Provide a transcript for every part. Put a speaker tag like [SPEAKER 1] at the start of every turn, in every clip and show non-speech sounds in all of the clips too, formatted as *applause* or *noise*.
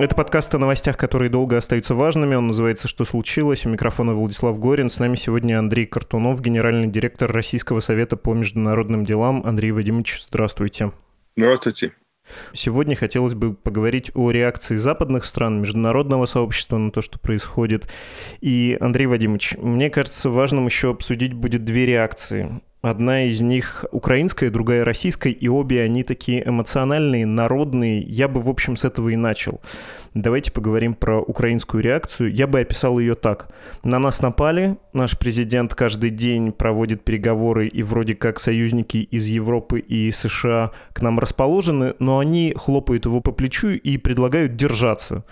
[SPEAKER 1] Это подкаст о новостях, которые долго остаются важными. Он называется «Что случилось?». У микрофона Владислав Горин. С нами сегодня Андрей Картунов, генеральный директор Российского совета по международным делам. Андрей Вадимович, здравствуйте.
[SPEAKER 2] Здравствуйте.
[SPEAKER 1] Сегодня хотелось бы поговорить о реакции западных стран, международного сообщества на то, что происходит. И, Андрей Вадимович, мне кажется, важным еще обсудить будет две реакции. Одна из них украинская, другая российская, и обе они такие эмоциональные, народные. Я бы, в общем, с этого и начал. Давайте поговорим про украинскую реакцию. Я бы описал ее так. На нас напали, наш президент каждый день проводит переговоры, и вроде как союзники из Европы и США к нам расположены, но они хлопают его по плечу и предлагают держаться.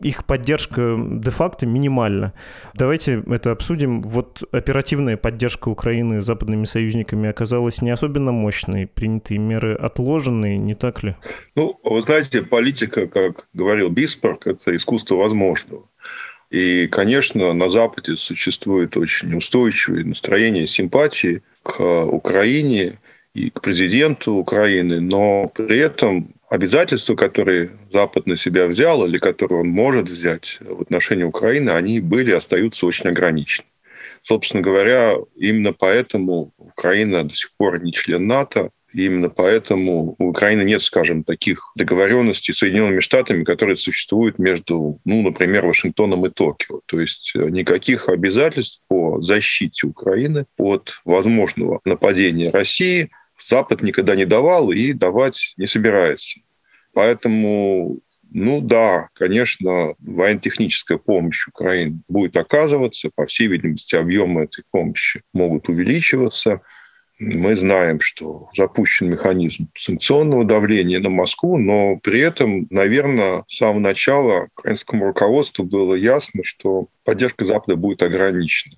[SPEAKER 1] Их поддержка де-факто минимальна. Давайте это обсудим. Вот оперативная поддержка Украины западными союзниками оказалась не особенно мощной. Принятые меры отложенные, не так ли?
[SPEAKER 2] Ну, вы знаете, политика, как говорил Бисп, Выборг – это искусство возможного. И, конечно, на Западе существует очень устойчивое настроение симпатии к Украине и к президенту Украины, но при этом обязательства, которые Запад на себя взял или которые он может взять в отношении Украины, они были и остаются очень ограничены. Собственно говоря, именно поэтому Украина до сих пор не член НАТО, и именно поэтому у Украины нет, скажем, таких договоренностей с Соединенными Штатами, которые существуют между, ну, например, Вашингтоном и Токио. То есть никаких обязательств по защите Украины от возможного нападения России Запад никогда не давал и давать не собирается. Поэтому ну да, конечно, военно-техническая помощь Украине будет оказываться. По всей видимости, объемы этой помощи могут увеличиваться. Мы знаем, что запущен механизм санкционного давления на Москву, но при этом, наверное, с самого начала украинскому руководству было ясно, что поддержка Запада будет ограничена.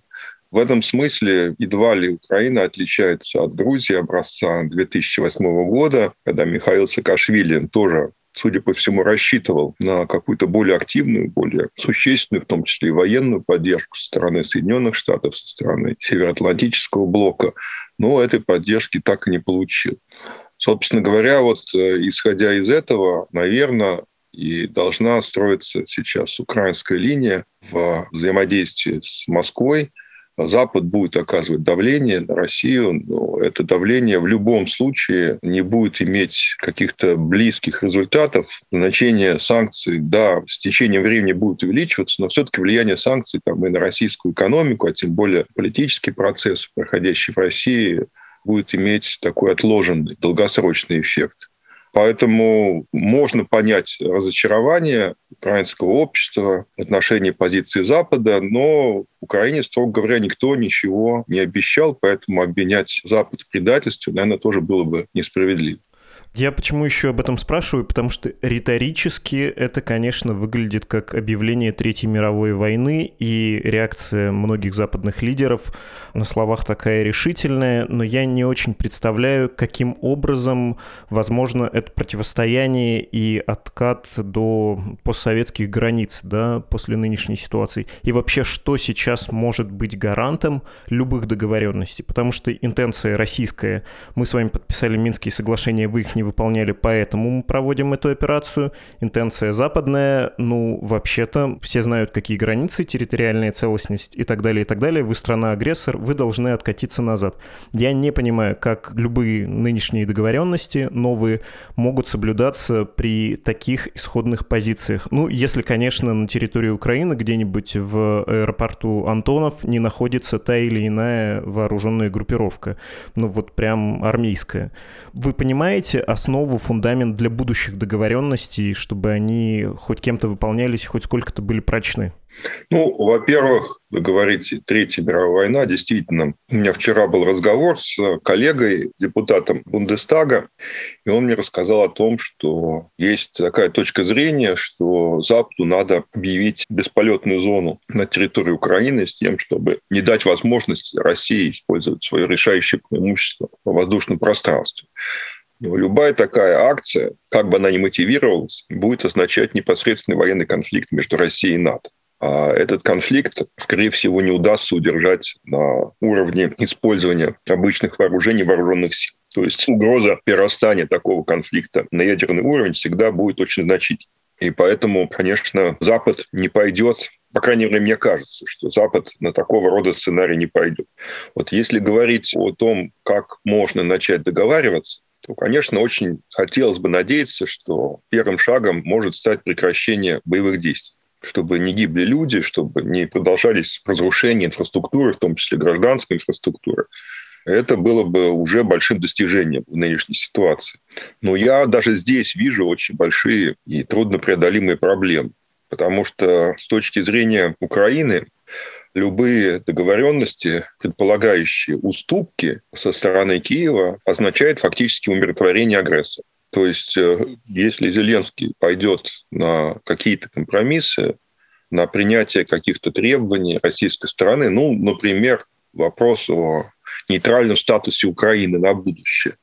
[SPEAKER 2] В этом смысле едва ли Украина отличается от Грузии образца 2008 года, когда Михаил Саакашвили тоже судя по всему, рассчитывал на какую-то более активную, более существенную, в том числе и военную поддержку со стороны Соединенных Штатов, со стороны Североатлантического блока, но этой поддержки так и не получил. Собственно говоря, вот э, исходя из этого, наверное, и должна строиться сейчас украинская линия в взаимодействии с Москвой – Запад будет оказывать давление на Россию, но это давление в любом случае не будет иметь каких-то близких результатов. Значение санкций, да, с течением времени будет увеличиваться, но все-таки влияние санкций там, и на российскую экономику, а тем более политический процесс, проходящий в России, будет иметь такой отложенный, долгосрочный эффект. Поэтому можно понять разочарование украинского общества в отношении позиции Запада, но Украине, строго говоря, никто ничего не обещал, поэтому обвинять Запад в предательстве, наверное, тоже было бы несправедливо.
[SPEAKER 1] Я почему еще об этом спрашиваю? Потому что риторически это, конечно, выглядит как объявление Третьей мировой войны, и реакция многих западных лидеров на словах такая решительная, но я не очень представляю, каким образом возможно это противостояние и откат до постсоветских границ да, после нынешней ситуации. И вообще, что сейчас может быть гарантом любых договоренностей? Потому что интенция российская, мы с вами подписали Минские соглашения, вы их не выполняли, поэтому мы проводим эту операцию. Интенция западная, ну, вообще-то, все знают, какие границы, территориальная целостность и так далее, и так далее. Вы страна-агрессор, вы должны откатиться назад. Я не понимаю, как любые нынешние договоренности новые могут соблюдаться при таких исходных позициях. Ну, если, конечно, на территории Украины где-нибудь в аэропорту Антонов не находится та или иная вооруженная группировка. Ну, вот прям армейская. Вы понимаете, основу, фундамент для будущих договоренностей, чтобы они хоть кем-то выполнялись, хоть сколько-то были прочны?
[SPEAKER 2] Ну, во-первых, вы говорите, Третья мировая война. Действительно, у меня вчера был разговор с коллегой, депутатом Бундестага, и он мне рассказал о том, что есть такая точка зрения, что Западу надо объявить бесполетную зону на территории Украины с тем, чтобы не дать возможность России использовать свое решающее преимущество в воздушном пространстве. Любая такая акция, как бы она ни мотивировалась, будет означать непосредственный военный конфликт между Россией и НАТО. А этот конфликт, скорее всего, не удастся удержать на уровне использования обычных вооружений вооруженных сил. То есть угроза перерастания такого конфликта на ядерный уровень всегда будет очень значительной. И поэтому, конечно, Запад не пойдет по крайней мере, мне кажется, что Запад на такого рода сценарий не пойдет. Вот если говорить о том, как можно начать договариваться, то, конечно, очень хотелось бы надеяться, что первым шагом может стать прекращение боевых действий чтобы не гибли люди, чтобы не продолжались разрушения инфраструктуры, в том числе гражданской инфраструктуры. Это было бы уже большим достижением в нынешней ситуации. Но я даже здесь вижу очень большие и труднопреодолимые проблемы. Потому что с точки зрения Украины любые договоренности, предполагающие уступки со стороны Киева, означают фактически умиротворение агрессора. То есть, э, если Зеленский пойдет на какие-то компромиссы, на принятие каких-то требований российской стороны, ну, например, вопрос о нейтральном статусе Украины на будущее,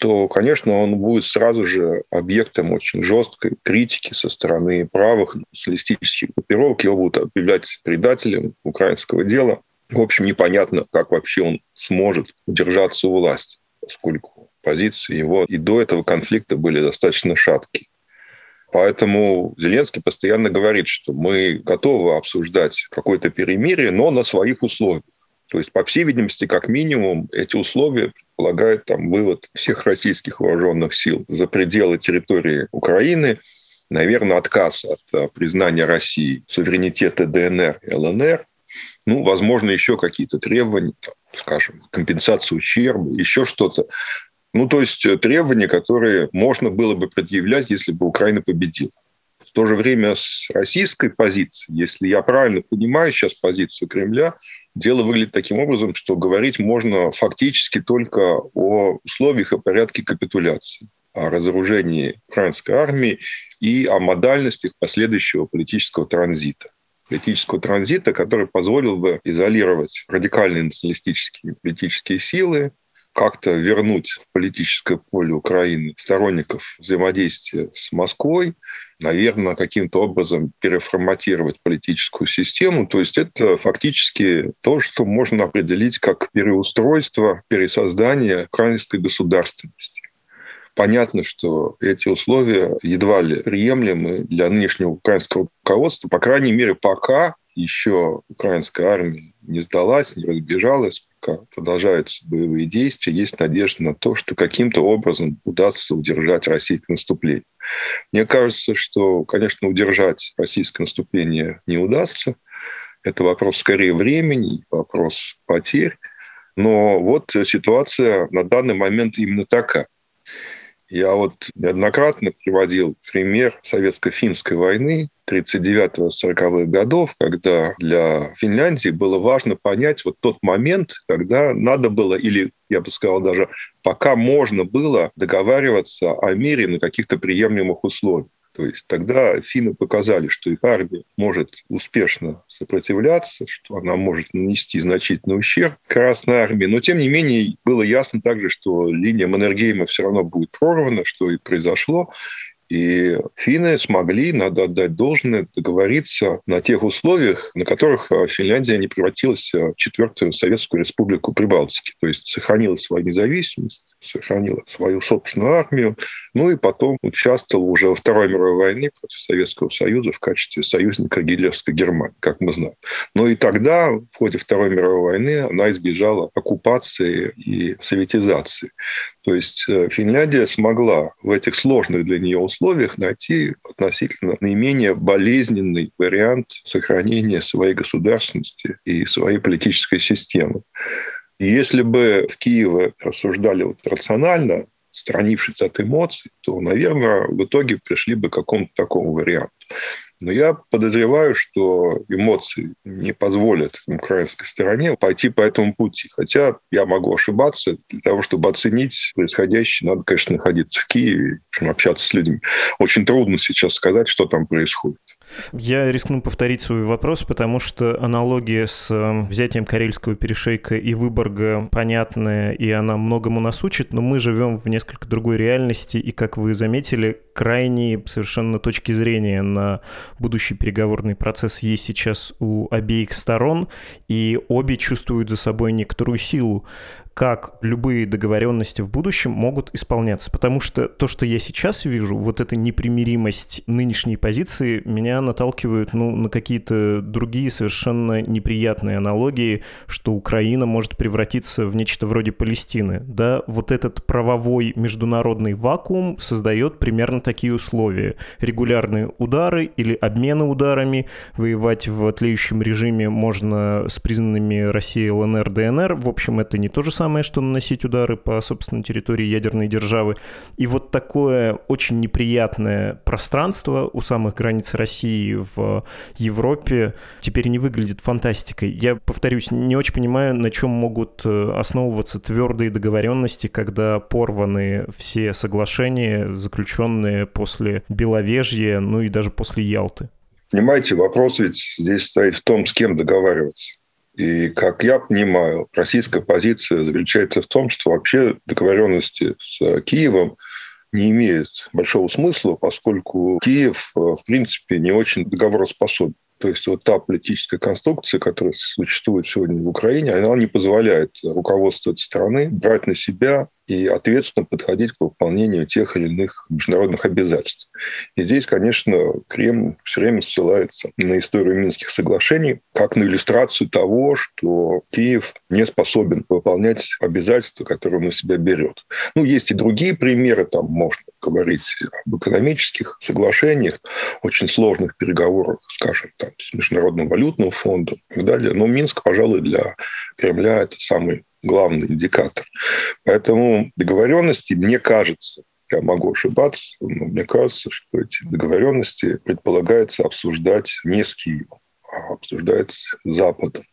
[SPEAKER 2] то, конечно, он будет сразу же объектом очень жесткой критики со стороны правых националистических группировок. Его будут объявлять предателем украинского дела. В общем, непонятно, как вообще он сможет удержаться у власти, поскольку позиции его и до этого конфликта были достаточно шаткие. Поэтому Зеленский постоянно говорит, что мы готовы обсуждать какое-то перемирие, но на своих условиях. То есть, по всей видимости, как минимум, эти условия предполагают там, вывод всех российских вооруженных сил за пределы территории Украины, наверное, отказ от э, признания России суверенитета ДНР и ЛНР, ну, возможно, еще какие-то требования, там, скажем, компенсацию ущерба, еще что-то. Ну, то есть э, требования, которые можно было бы предъявлять, если бы Украина победила. В то же время с российской позиции, если я правильно понимаю сейчас позицию Кремля, дело выглядит таким образом, что говорить можно фактически только о условиях и порядке капитуляции, о разоружении украинской армии и о модальностях последующего политического транзита. Политического транзита, который позволил бы изолировать радикальные националистические политические силы, как-то вернуть в политическое поле Украины сторонников взаимодействия с Москвой, наверное, каким-то образом переформатировать политическую систему. То есть это фактически то, что можно определить как переустройство, пересоздание украинской государственности. Понятно, что эти условия едва ли приемлемы для нынешнего украинского руководства, по крайней мере, пока еще украинская армия не сдалась, не разбежалась, пока продолжаются боевые действия, есть надежда на то, что каким-то образом удастся удержать российское наступление. Мне кажется, что, конечно, удержать российское наступление не удастся. Это вопрос скорее времени, вопрос потерь. Но вот ситуация на данный момент именно такая. Я вот неоднократно приводил пример советско-финской войны 39-40-х годов, когда для Финляндии было важно понять вот тот момент, когда надо было, или я бы сказал даже, пока можно было договариваться о мире на каких-то приемлемых условиях. То есть тогда финны показали, что их армия может успешно сопротивляться, что она может нанести значительный ущерб Красной армии. Но, тем не менее, было ясно также, что линия Маннергейма все равно будет прорвана, что и произошло. И финны смогли, надо отдать должное, договориться на тех условиях, на которых э, Финляндия не превратилась э, в четвертую Советскую Республику Прибалтики. То есть сохранила свою независимость, сохранила свою собственную армию, ну и потом участвовала уже во Второй мировой войне против Советского Союза в качестве союзника гитлеровской Германии, как мы знаем. Но и тогда, в ходе Второй мировой войны, она избежала оккупации и советизации. То есть э, Финляндия смогла в этих сложных для нее условиях найти относительно наименее болезненный вариант сохранения своей государственности и своей политической системы. Если бы в Киеве рассуждали вот рационально, отстранившись от эмоций, то, наверное, в итоге пришли бы к какому-то такому варианту. Но я подозреваю, что эмоции не позволят украинской стороне пойти по этому пути. Хотя я могу ошибаться. Для того, чтобы оценить происходящее, надо, конечно, находиться в Киеве, общаться с людьми. Очень трудно сейчас сказать, что там происходит.
[SPEAKER 1] Я рискну повторить свой вопрос, потому что аналогия с э, взятием Карельского перешейка и Выборга понятная, и она многому нас учит, но мы живем в несколько другой реальности, и, как вы заметили, крайние совершенно точки зрения на будущий переговорный процесс есть сейчас у обеих сторон, и обе чувствуют за собой некоторую силу как любые договоренности в будущем могут исполняться. Потому что то, что я сейчас вижу, вот эта непримиримость нынешней позиции, меня наталкивают ну, на какие-то другие совершенно неприятные аналогии, что Украина может превратиться в нечто вроде Палестины. Да, вот этот правовой международный вакуум создает примерно такие условия. Регулярные удары или обмены ударами, воевать в тлеющем режиме можно с признанными Россией ЛНР, ДНР. В общем, это не то же самое самое, что наносить удары по собственной территории ядерной державы. И вот такое очень неприятное пространство у самых границ России в Европе теперь не выглядит фантастикой. Я, повторюсь, не очень понимаю, на чем могут э, основываться твердые договоренности, когда порваны все соглашения, заключенные после Беловежья, ну и даже после Ялты.
[SPEAKER 2] Понимаете, вопрос ведь здесь стоит в том, с кем договариваться. И, как я понимаю, российская позиция заключается в том, что вообще договоренности с Киевом не имеют большого смысла, поскольку Киев, э, в принципе, не очень договороспособен. То есть вот та политическая конструкция, которая существует сегодня в Украине, она не позволяет руководству этой страны брать на себя и ответственно подходить к выполнению тех или иных международных обязательств. И здесь, конечно, Кремль все время ссылается на историю Минских соглашений как на иллюстрацию того, что Киев не способен выполнять обязательства, которые он на себя берет. Ну, есть и другие примеры, там можно говорить об экономических соглашениях, очень сложных переговорах, скажем, там, с Международным валютным фондом и так далее. Но Минск, пожалуй, для Кремля это самый главный индикатор. Поэтому договоренности, мне кажется, я могу ошибаться, но мне кажется, что эти договоренности предполагается обсуждать не с Киевом, а обсуждать с Западом.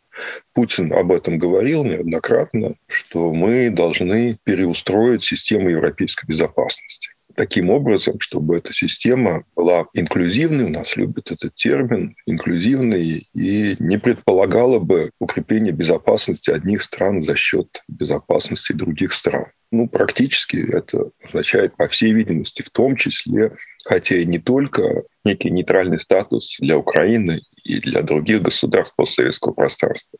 [SPEAKER 2] Путин об этом говорил неоднократно, что мы должны переустроить систему европейской безопасности таким образом, чтобы эта система была инклюзивной, у нас любят этот термин, инклюзивной, и не предполагала бы укрепление безопасности одних стран за счет безопасности других стран. Ну, практически это означает, по всей видимости, в том числе, хотя и не только некий нейтральный статус для Украины и для других государств постсоветского пространства.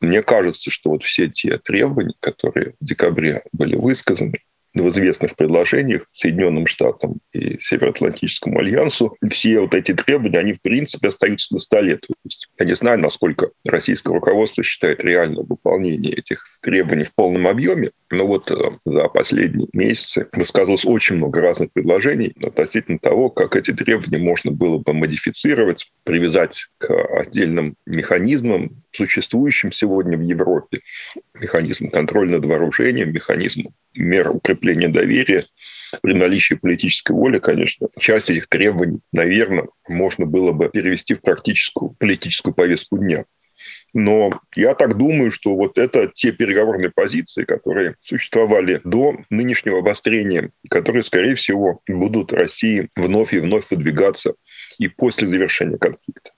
[SPEAKER 2] Мне кажется, что вот все те требования, которые в декабре были высказаны, в известных предложениях Соединенным Штатам и Североатлантическому альянсу, все вот эти требования, они в принципе остаются на столе. То есть я не знаю, насколько российское руководство считает реальное выполнение этих требований в полном объеме, но вот э, за последние месяцы высказывалось очень много разных предложений относительно того, как эти требования можно было бы модифицировать, привязать к отдельным механизмам, существующим сегодня в Европе, механизм контроля над вооружением, механизм мер укрепления доверия, при наличии политической воли, конечно, часть этих требований, наверное, можно было бы перевести в практическую политическую повестку дня. Но я так думаю, что вот это те переговорные позиции, которые существовали до нынешнего обострения, которые, скорее всего, будут России вновь и вновь выдвигаться и после завершения конфликта.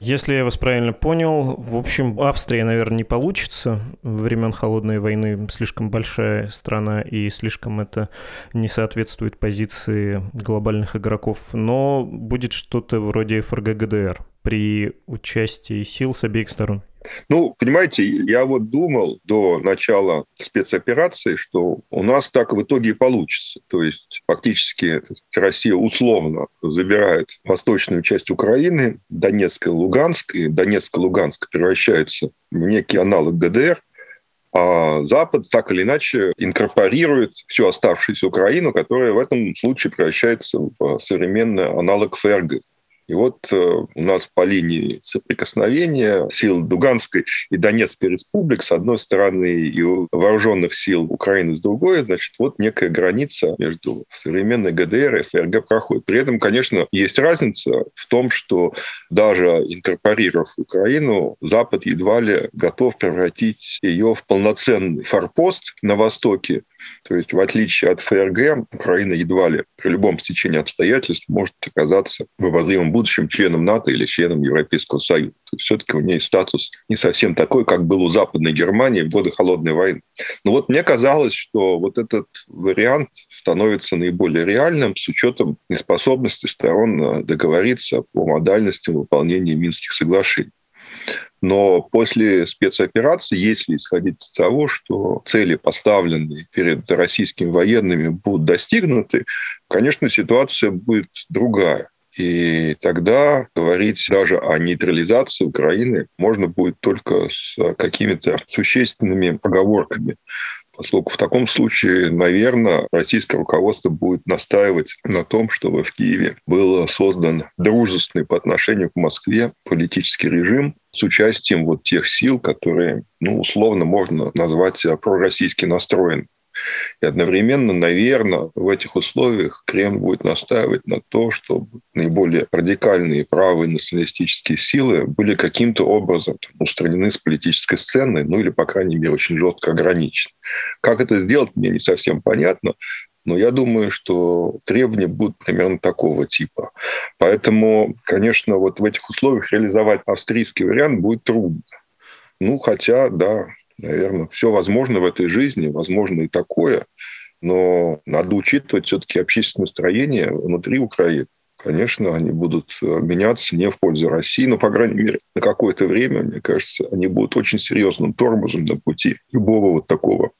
[SPEAKER 1] Если я вас правильно понял, в общем, Австрия, наверное, не получится. Времен Холодной войны слишком большая страна, и слишком это не соответствует позиции глобальных игроков. Но будет что-то вроде ФРГ ГДР при участии сил с обеих сторон.
[SPEAKER 2] Ну, понимаете, я вот думал до начала спецоперации, что у нас так в итоге и получится. То есть фактически Россия условно забирает восточную часть Украины, Донецк и Луганск, и Донецк и Луганск превращаются в некий аналог ГДР, а Запад так или иначе инкорпорирует всю оставшуюся Украину, которая в этом случае превращается в современный аналог ФРГ. И вот э, у нас по линии соприкосновения сил Дуганской и Донецкой республик с одной стороны и вооруженных сил Украины с другой, значит, вот некая граница между современной ГДР и ФРГ проходит. При этом, конечно, есть разница в том, что даже инкорпорировав Украину, Запад едва ли готов превратить ее в полноценный форпост на Востоке, то есть, в отличие от ФРГ, Украина едва ли при любом стечении обстоятельств может оказаться в обозримом будущем членом НАТО или членом Европейского Союза. То есть, все-таки у нее статус не совсем такой, как был у Западной Германии в годы Холодной войны. Но вот мне казалось, что вот этот вариант становится наиболее реальным с учетом неспособности сторон договориться по модальностям выполнения Минских соглашений. Но после спецоперации, если исходить из того, что цели, поставленные перед российскими военными, будут достигнуты, конечно, ситуация будет другая. И тогда говорить даже о нейтрализации Украины можно будет только с какими-то существенными оговорками поскольку в таком случае, наверное, российское руководство будет настаивать на том, чтобы в Киеве был создан дружественный по отношению к Москве политический режим с участием вот тех сил, которые, ну, условно можно назвать пророссийски настроены. И одновременно, наверное, в этих условиях Кремль будет настаивать на то, чтобы наиболее радикальные правые националистические силы были каким-то образом там, устранены с политической сцены, ну или, по крайней мере, очень жестко ограничены. Как это сделать, мне не совсем понятно, но я думаю, что требования будут примерно такого типа. Поэтому, конечно, вот в этих условиях реализовать австрийский вариант будет трудно. Ну, хотя, да, Наверное, все возможно в этой жизни, возможно и такое, но надо учитывать все-таки общественное настроение внутри Украины. Конечно, они будут меняться не в пользу России, но, по крайней мере, на какое-то время, мне кажется, они будут очень серьезным тормозом на пути любого вот такого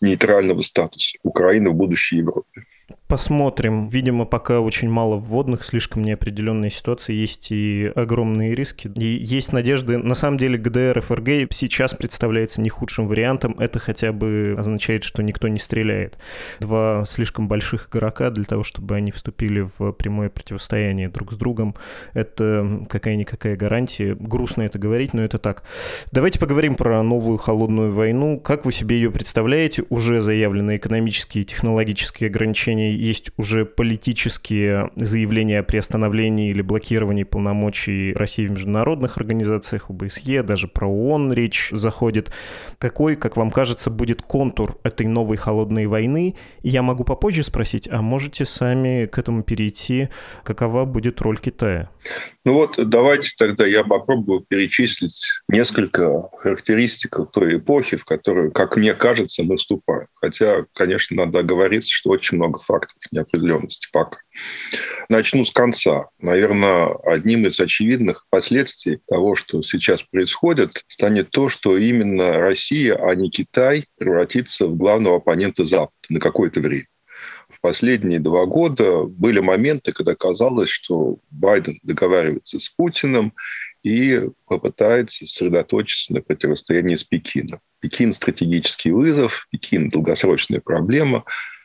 [SPEAKER 2] нейтрального статуса Украины в будущей Европе.
[SPEAKER 1] Посмотрим. Видимо, пока очень мало вводных, слишком неопределенная ситуация, есть и огромные риски. И есть надежды. На самом деле ГДР ФРГ сейчас представляется не худшим вариантом. Это хотя бы означает, что никто не стреляет. Два слишком больших игрока для того, чтобы они вступили в прямое противостояние друг с другом. Это какая-никакая гарантия. Грустно это говорить, но это так. Давайте поговорим про новую холодную войну. Как вы себе ее представляете? Уже заявлены экономические и технологические ограничения есть уже политические заявления о приостановлении или блокировании полномочий России в международных организациях, ОБСЕ, даже про ООН речь заходит. Какой, как вам кажется, будет контур этой новой холодной войны? Я могу попозже спросить, а можете сами к этому перейти? Какова будет роль Китая?
[SPEAKER 2] Ну вот давайте тогда я попробую перечислить несколько характеристик той эпохи, в которую, как мне кажется, мы вступаем. Хотя, конечно, надо оговориться, что очень много фактов неопределенности пока. Начну с конца. Наверное, одним из очевидных последствий того, что сейчас происходит, станет то, что именно Россия, а не Китай, превратится в главного оппонента Запада на какое-то время последние два года были моменты, когда казалось, что Байден договаривается с Путиным и попытается сосредоточиться на противостоянии с Пекином. Пекин – стратегический вызов, Пекин – долгосрочная проблема.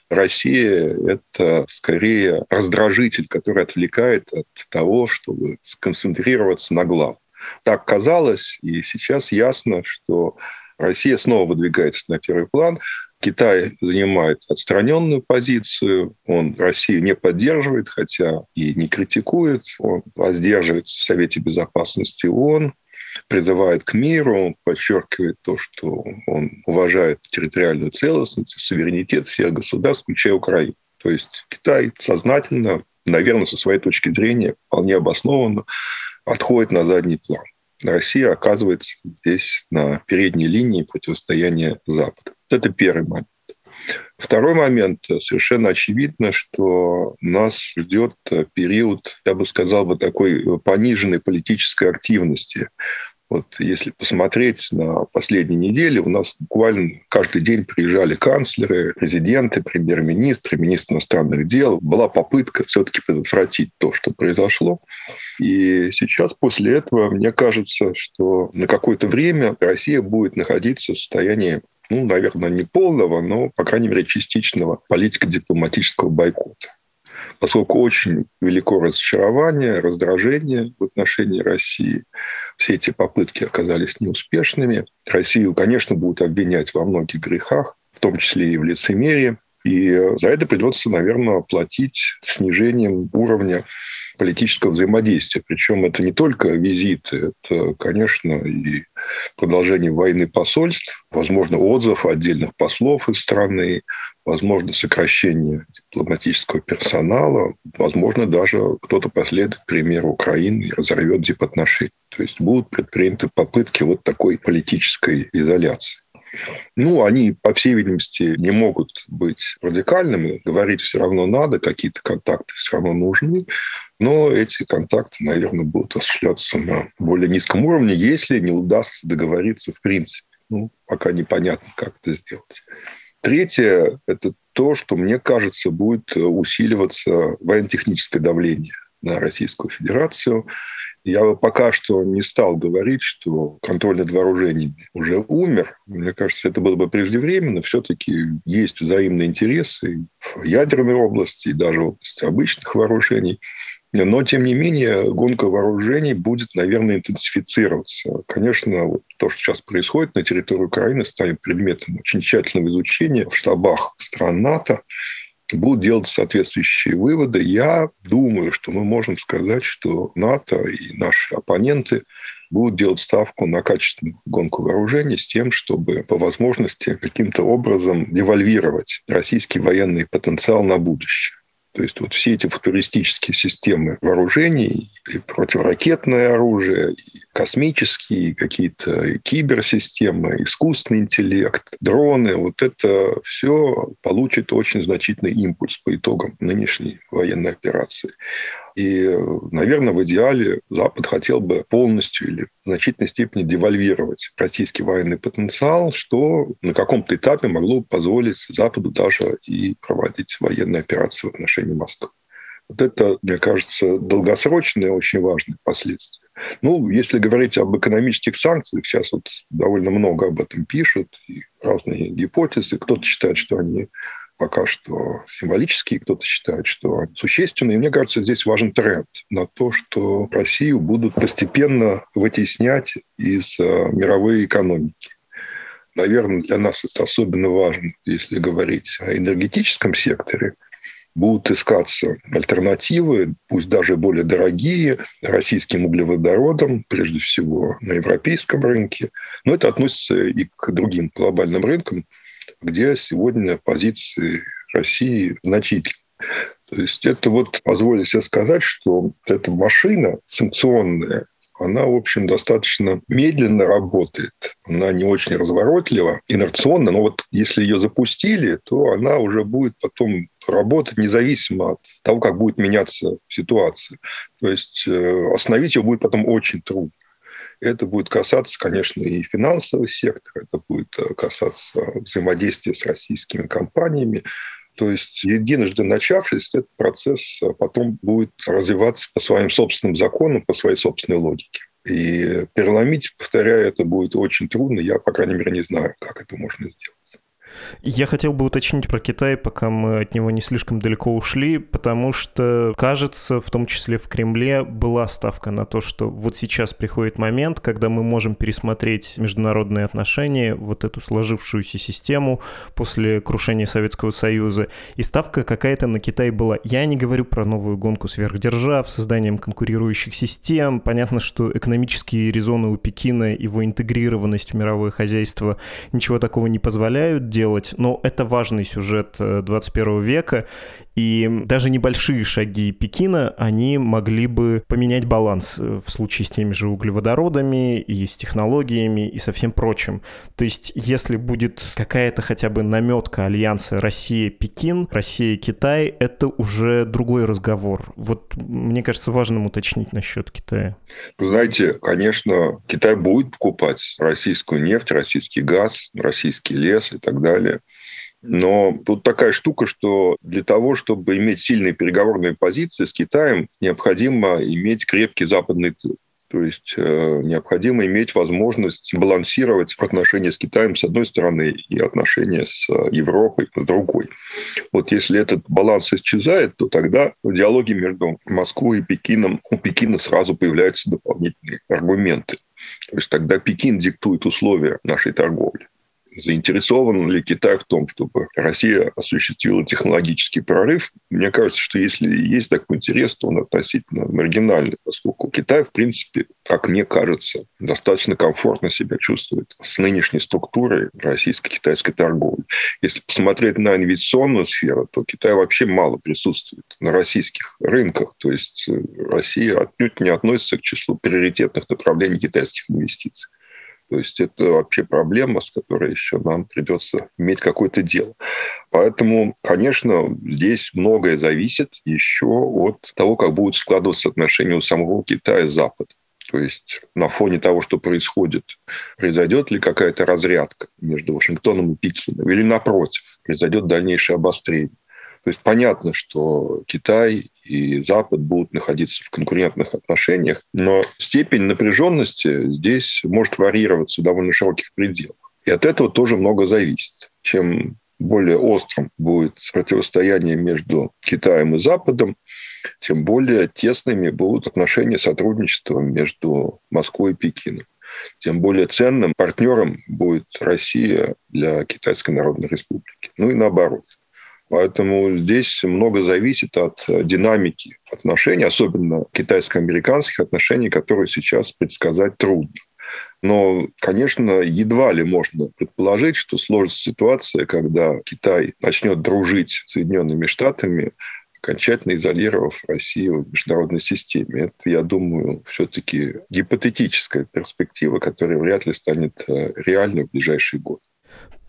[SPEAKER 2] Россия – это скорее раздражитель, который отвлекает от того, чтобы сконцентрироваться на главном. Так казалось, и сейчас ясно, что Россия снова выдвигается на первый план. Китай занимает отстраненную позицию, он Россию не поддерживает, хотя и не критикует, он воздерживается в Совете Безопасности ООН, призывает к миру, подчеркивает то, что он уважает территориальную целостность и суверенитет всех государств, включая Украину. То есть Китай сознательно, наверное, со своей точки зрения, вполне обоснованно отходит на задний план. Россия оказывается здесь на передней линии противостояния Запада. Это первый момент. Второй момент. Совершенно очевидно, что нас ждет период, я бы сказал, бы такой пониженной политической активности. Вот если посмотреть на последние недели, у нас буквально каждый день приезжали канцлеры, президенты, премьер-министры, министр иностранных дел. Была попытка все-таки предотвратить то, что произошло. И сейчас после этого, мне кажется, что на какое-то время Россия будет находиться в состоянии ну, наверное, не полного, но, по крайней мере, частичного политико-дипломатического бойкота. поскольку очень велико разочарование, раздражение в отношении России. Все эти попытки оказались неуспешными. Россию, конечно, будут обвинять во многих грехах, в том числе и в лицемерии. И за это придется, наверное, платить снижением уровня политического взаимодействия. Причем это не только визиты, это, конечно, и продолжение войны посольств, возможно, отзыв отдельных послов из страны, возможно, сокращение дипломатического персонала, возможно, даже кто-то последует примеру Украины и разорвет дипотношения. То есть будут предприняты попытки вот такой политической изоляции. Ну, они, по всей видимости, не могут быть радикальными. Говорить все равно надо, какие-то контакты все равно нужны. Но эти контакты, наверное, будут осуществляться на более низком уровне, если не удастся договориться в принципе. Ну, пока непонятно, как это сделать. Третье – это то, что, мне кажется, будет усиливаться военно-техническое давление на Российскую Федерацию. Я пока что не стал говорить, что контроль над вооружениями уже умер. Мне кажется, это было бы преждевременно. Все-таки есть взаимные интересы в ядерной области и даже в области обычных вооружений. Но, тем не менее, гонка вооружений будет, наверное, интенсифицироваться. Конечно, вот то, что сейчас происходит на территории Украины, станет предметом очень тщательного изучения в штабах стран НАТО будут делать соответствующие выводы. Я думаю, что мы можем сказать, что НАТО и наши оппоненты будут делать ставку на качественную гонку вооружений с тем, чтобы по возможности каким-то образом девальвировать российский военный потенциал на будущее. То есть вот все эти футуристические системы вооружений, и противоракетное оружие, и космические, какие-то киберсистемы, искусственный интеллект, дроны, вот это все получит очень значительный импульс по итогам нынешней военной операции. И, наверное, в идеале Запад хотел бы полностью или в значительной степени девальвировать российский военный потенциал, что на каком-то этапе могло позволить Западу даже и проводить военные операции в отношении Москвы. Вот это, мне кажется, долгосрочные очень важные последствия. Ну, если говорить об экономических санкциях, сейчас вот довольно много об этом пишут, и разные гипотезы. Кто-то считает, что они пока что символические, кто-то считает, что существенные. И мне кажется, здесь важен тренд на то, что Россию будут постепенно вытеснять из э, мировой экономики. Наверное, для нас это особенно важно, если говорить о энергетическом секторе. Будут искаться альтернативы, пусть даже более дорогие, российским углеводородам, прежде всего на европейском рынке. Но это относится и к другим глобальным рынкам где сегодня позиции России значительны. То есть это вот позволит себе сказать, что эта машина санкционная, она, в общем, достаточно медленно работает. Она не очень разворотлива, инерционна, но вот если ее запустили, то она уже будет потом работать независимо от того, как будет меняться ситуация. То есть э, остановить ее будет потом очень трудно. Это будет касаться, конечно, и финансового сектора, это будет э, касаться взаимодействия с российскими компаниями. То есть единожды начавшись, этот процесс э, потом будет развиваться по своим собственным законам, по своей собственной логике. И переломить, повторяю, это будет очень трудно. Я, по крайней мере, не знаю, как это можно сделать.
[SPEAKER 1] Я хотел бы уточнить про Китай, пока мы от него не слишком далеко ушли, потому что, кажется, в том числе в Кремле была ставка на то, что вот сейчас приходит момент, когда мы можем пересмотреть международные отношения, вот эту сложившуюся систему после крушения Советского Союза. И ставка какая-то на Китай была. Я не говорю про новую гонку сверхдержав, созданием конкурирующих систем. Понятно, что экономические резоны у Пекина, его интегрированность в мировое хозяйство ничего такого не позволяют делать, но это важный сюжет 21 э, века, и даже небольшие шаги Пекина, они могли бы поменять баланс э, в случае с теми же углеводородами и с технологиями и со всем прочим. То есть, если будет какая-то хотя бы наметка альянса Россия-Пекин, Россия-Китай, это уже другой разговор. Вот мне кажется важным уточнить насчет Китая.
[SPEAKER 2] Вы знаете, конечно, Китай будет покупать российскую нефть, российский газ, российский лес и так далее. Но тут такая штука, что для того, чтобы иметь сильные переговорные позиции с Китаем, необходимо иметь крепкий западный тыл. То То есть э, необходимо иметь возможность балансировать отношения с Китаем с одной стороны и отношения с э, Европой с другой. Вот если этот баланс исчезает, то тогда в диалоге между Москвой и Пекином у Пекина сразу появляются дополнительные аргументы. То есть тогда Пекин диктует условия нашей торговли заинтересован ли Китай в том, чтобы Россия осуществила технологический прорыв. Мне кажется, что если есть такой интерес, то он относительно маргинальный, поскольку Китай, в принципе, как мне кажется, достаточно комфортно себя чувствует с нынешней структурой российско-китайской торговли. Если посмотреть на инвестиционную сферу, то Китай вообще мало присутствует на российских рынках. То есть э, Россия отнюдь не относится к числу приоритетных направлений китайских инвестиций. То есть это вообще проблема, с которой еще нам придется иметь какое-то дело. Поэтому, конечно, здесь многое зависит еще от того, как будут складываться отношения у самого Китая с Западом. То есть на фоне того, что происходит, произойдет ли какая-то разрядка между Вашингтоном и Пекином, или напротив, произойдет дальнейшее обострение. То есть понятно, что Китай и Запад будут находиться в конкурентных отношениях, но степень напряженности здесь может варьироваться в довольно широких пределах. И от этого тоже много зависит. Чем более острым будет противостояние между Китаем и Западом, тем более тесными будут отношения сотрудничества между Москвой и Пекином. Тем более ценным партнером будет Россия для Китайской Народной Республики. Ну и наоборот. Поэтому здесь много зависит от э, динамики отношений, особенно китайско-американских отношений, которые сейчас предсказать трудно. Но, конечно, едва ли можно предположить, что сложится ситуация, когда Китай начнет дружить с Соединенными Штатами, окончательно изолировав Россию в международной системе. Это, я думаю, все-таки гипотетическая перспектива, которая вряд ли станет э, реальной в ближайший год.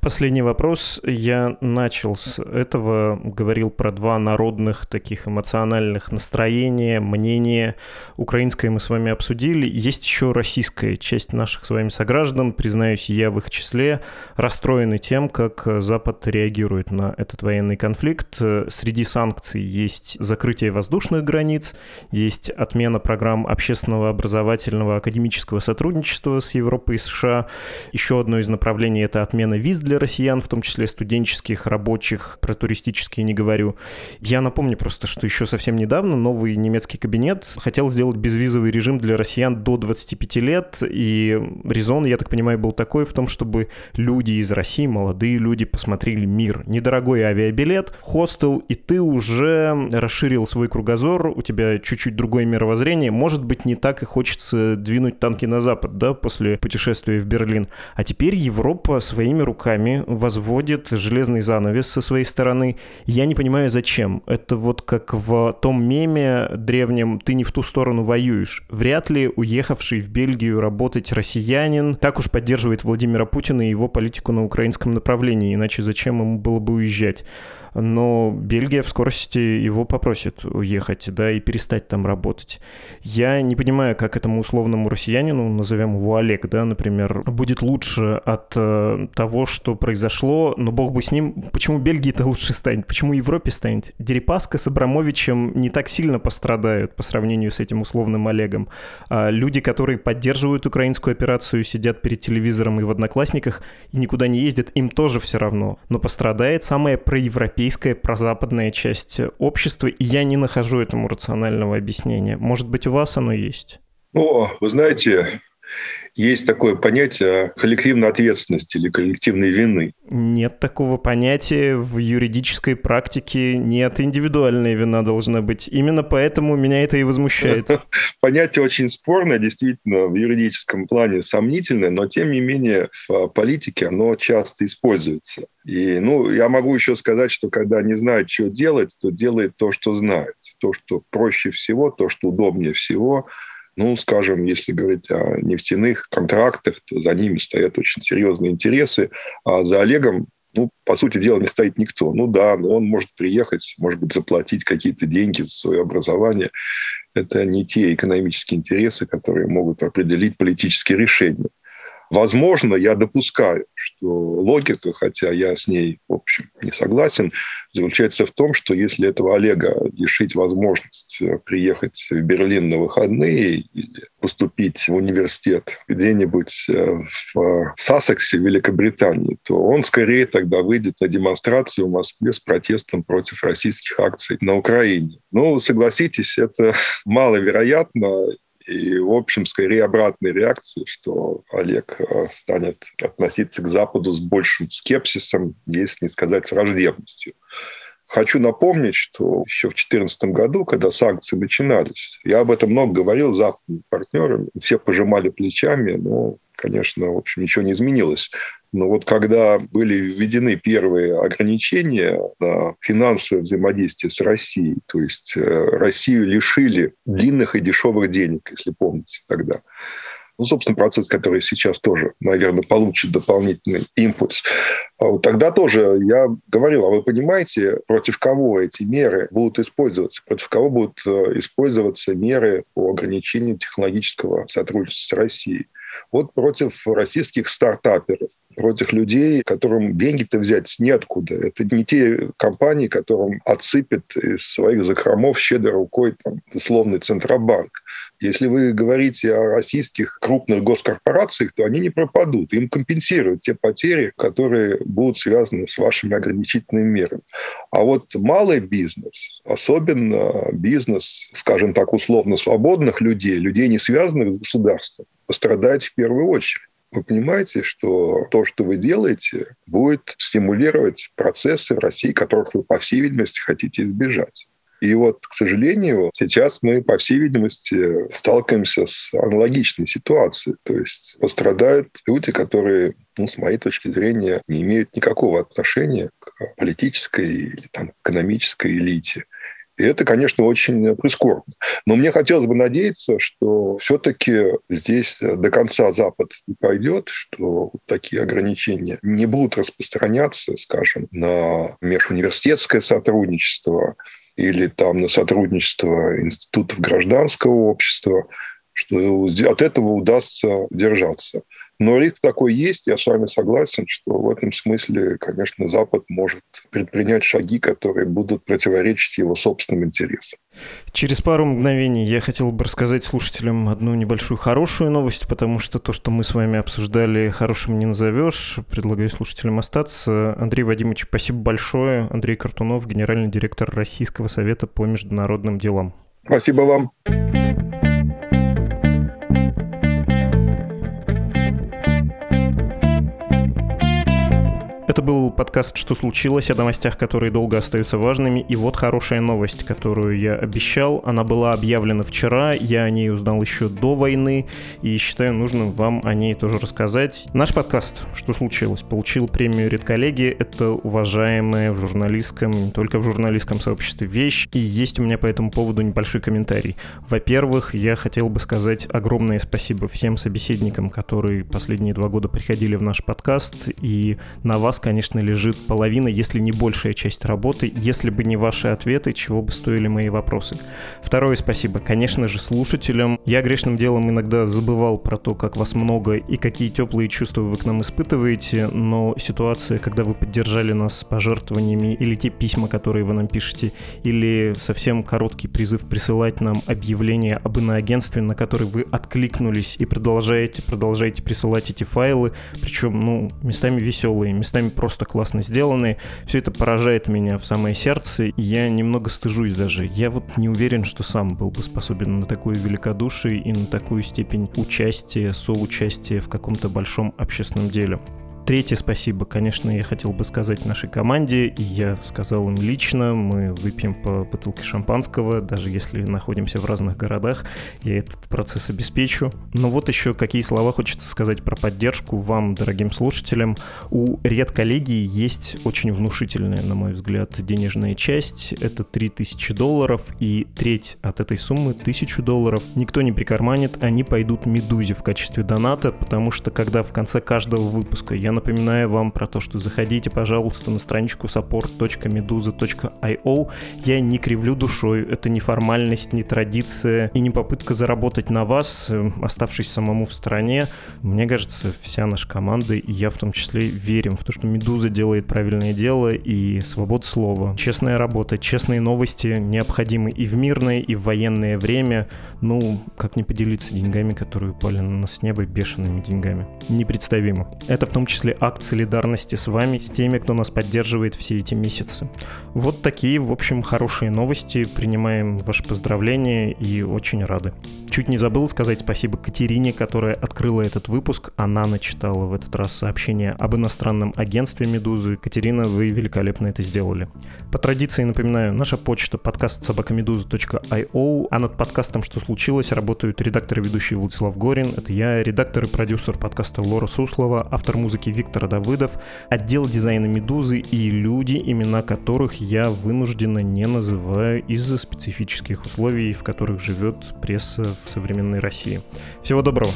[SPEAKER 1] Последний вопрос. Я начал с этого, говорил про два народных таких эмоциональных настроения, мнения. Украинское мы с вами обсудили. Есть еще российская часть наших с вами сограждан, признаюсь, я в их числе, расстроены тем, как Запад реагирует на этот военный конфликт. Среди санкций есть закрытие воздушных границ, есть отмена программ общественного, образовательного, академического сотрудничества с Европой и США. Еще одно из направлений — это отмена виз для россиян, в том числе студенческих, рабочих, про туристические не говорю. Я напомню просто, что еще совсем недавно новый немецкий кабинет хотел сделать безвизовый режим для россиян до 25 лет, и резон, я так понимаю, был такой в том, чтобы люди из России, молодые люди, посмотрели мир. Недорогой авиабилет, хостел, и ты уже расширил свой кругозор, у тебя чуть-чуть другое мировоззрение, может быть, не так и хочется двинуть танки на запад, да, после путешествия в Берлин. А теперь Европа своими руками возводит железный занавес со своей стороны. Я не понимаю, зачем. Это вот как в том меме древнем «ты не в ту сторону воюешь». Вряд ли уехавший в Бельгию работать россиянин так уж поддерживает Владимира Путина и его политику на украинском направлении, иначе зачем ему было бы уезжать? но Бельгия в скорости его попросит уехать, да, и перестать там работать. Я не понимаю, как этому условному россиянину, назовем его Олег, да, например, будет лучше от э, того, что произошло, но бог бы с ним, почему Бельгии-то лучше станет, почему Европе станет? Дерипаска с Абрамовичем не так сильно пострадают по сравнению с этим условным Олегом. А люди, которые поддерживают украинскую операцию, сидят перед телевизором и в Одноклассниках и никуда не ездят, им тоже все равно. Но пострадает самая проевропейская европейская прозападная часть общества, и я не нахожу этому рационального объяснения. Может быть, у вас оно есть?
[SPEAKER 2] О, вы знаете, есть такое понятие коллективной ответственности или коллективной вины.
[SPEAKER 1] Нет такого понятия в юридической практике. Нет, индивидуальная вина должна быть. Именно поэтому меня это и возмущает. *laughs*
[SPEAKER 2] Понятие очень спорное, действительно, в юридическом плане сомнительное, но тем не менее в политике оно часто используется. И, ну, я могу еще сказать, что когда не знает, что делать, то делает то, что знает. То, что проще всего, то, что удобнее всего – ну, скажем, если говорить о нефтяных контрактах, то за ними стоят очень серьезные интересы, а за Олегом ну, по сути дела, не стоит никто. Ну да, он может приехать, может быть, заплатить какие-то деньги за свое образование. Это не те экономические интересы, которые могут определить политические решения. Возможно, я допускаю, что логика, хотя я с ней, в общем, не согласен, заключается в том, что если этого Олега лишить возможности приехать в Берлин на выходные или поступить в университет где-нибудь э, в Сассексе, Великобритании, то он скорее тогда выйдет на демонстрацию в Москве с протестом против российских акций на Украине. Ну, согласитесь, это *laughs* маловероятно, и, в общем, скорее обратной реакции, что Олег э, станет относиться к Западу с большим скепсисом, если не сказать с враждебностью. Хочу напомнить, что еще в 2014 году, когда санкции начинались, я об этом много говорил с западными партнерами, все пожимали плечами, но, конечно, в общем, ничего не изменилось. Но вот когда были введены первые ограничения на финансовое взаимодействие с Россией, то есть э, Россию лишили длинных и дешевых денег, если помните тогда, ну, собственно, процесс, который сейчас тоже, наверное, получит дополнительный импульс. А тогда тоже я говорил, а вы понимаете, против кого эти меры будут использоваться? Против кого будут э, использоваться меры по ограничению технологического сотрудничества с Россией? Вот против российских стартаперов, против людей, которым деньги-то взять неоткуда. Это не те компании, которым отсыпет из своих закромов щедрой рукой там, условный Центробанк. Если вы говорите о российских крупных госкорпорациях, то они не пропадут. Им компенсируют те потери, которые будут связаны с вашими ограничительными мерами. А вот малый бизнес, особенно бизнес, скажем так, условно свободных людей, людей, не связанных с государством, пострадает в первую очередь. Вы понимаете, что то, что вы делаете, будет стимулировать процессы в России, которых вы, по всей видимости, хотите избежать. И вот, к сожалению, сейчас мы, по всей видимости, сталкиваемся с аналогичной ситуацией. То есть пострадают люди, которые, ну, с моей точки зрения, не имеют никакого отношения к политической или там, экономической элите. И это, конечно, очень прискорбно. Но мне хотелось бы надеяться, что все-таки здесь до конца Запад не пойдет, что такие ограничения не будут распространяться, скажем, на межуниверситетское сотрудничество или там на сотрудничество институтов гражданского общества, что от этого удастся держаться. Но риск такой есть, я с вами согласен, что в этом смысле, конечно, Запад может предпринять шаги, которые будут противоречить его собственным интересам.
[SPEAKER 1] Через пару мгновений я хотел бы рассказать слушателям одну небольшую хорошую новость, потому что то, что мы с вами обсуждали, хорошим не назовешь. Предлагаю слушателям остаться. Андрей Вадимович, спасибо большое. Андрей Картунов, генеральный директор Российского совета по международным делам.
[SPEAKER 2] Спасибо вам.
[SPEAKER 1] Был подкаст «Что случилось?» о новостях, которые долго остаются важными. И вот хорошая новость, которую я обещал. Она была объявлена вчера, я о ней узнал еще до войны, и считаю нужным вам о ней тоже рассказать. Наш подкаст «Что случилось?» получил премию «Редколлеги». Это уважаемая в журналистском, не только в журналистском сообществе вещь, и есть у меня по этому поводу небольшой комментарий. Во-первых, я хотел бы сказать огромное спасибо всем собеседникам, которые последние два года приходили в наш подкаст, и на вас, конечно, лежит половина, если не большая часть работы, если бы не ваши ответы, чего бы стоили мои вопросы. Второе спасибо, конечно же, слушателям. Я грешным делом иногда забывал про то, как вас много и какие теплые чувства вы к нам испытываете, но ситуация, когда вы поддержали нас пожертвованиями, или те письма, которые вы нам пишете, или совсем короткий призыв присылать нам объявление об иноагентстве, на который вы откликнулись и продолжаете, продолжаете присылать эти файлы, причем, ну, местами веселые, местами просто классно сделаны. Все это поражает меня в самое сердце, я немного стыжусь даже. Я вот не уверен, что сам был бы способен на такое великодушие и на такую степень участия, соучастия в каком-то большом общественном деле. Третье спасибо, конечно, я хотел бы сказать нашей команде, и я сказал им лично, мы выпьем по бутылке шампанского, даже если находимся в разных городах, я этот процесс обеспечу. Но вот еще какие слова хочется сказать про поддержку вам, дорогим слушателям. У редколлегии есть очень внушительная, на мой взгляд, денежная часть, это 3000 долларов, и треть от этой суммы, 1000 долларов, никто не прикарманит, они пойдут Медузе в качестве доната, потому что когда в конце каждого выпуска я напоминаю вам про то, что заходите, пожалуйста, на страничку support.meduza.io. Я не кривлю душой, это не формальность, не традиция и не попытка заработать на вас, э, оставшись самому в стороне. Мне кажется, вся наша команда, и я в том числе, верим в то, что Медуза делает правильное дело и свобода слова. Честная работа, честные новости необходимы и в мирное, и в военное время. Ну, как не поделиться деньгами, которые упали на нас с неба, бешеными деньгами. Непредставимо. Это в том числе акт солидарности с вами, с теми, кто нас поддерживает все эти месяцы. Вот такие, в общем, хорошие новости. Принимаем ваши поздравления и очень рады. Чуть не забыл сказать спасибо Катерине, которая открыла этот выпуск. Она начитала в этот раз сообщение об иностранном агентстве «Медузы». Катерина, вы великолепно это сделали. По традиции напоминаю, наша почта подкаст собакамедуза.io, а над подкастом «Что случилось?» работают редактор и ведущий Владислав Горин, это я, редактор и продюсер подкаста Лора Суслова, автор музыки Виктор Давыдов, отдел дизайна «Медузы» и люди, имена которых я вынужденно не называю из-за специфических условий, в которых живет пресса в современной России. Всего доброго!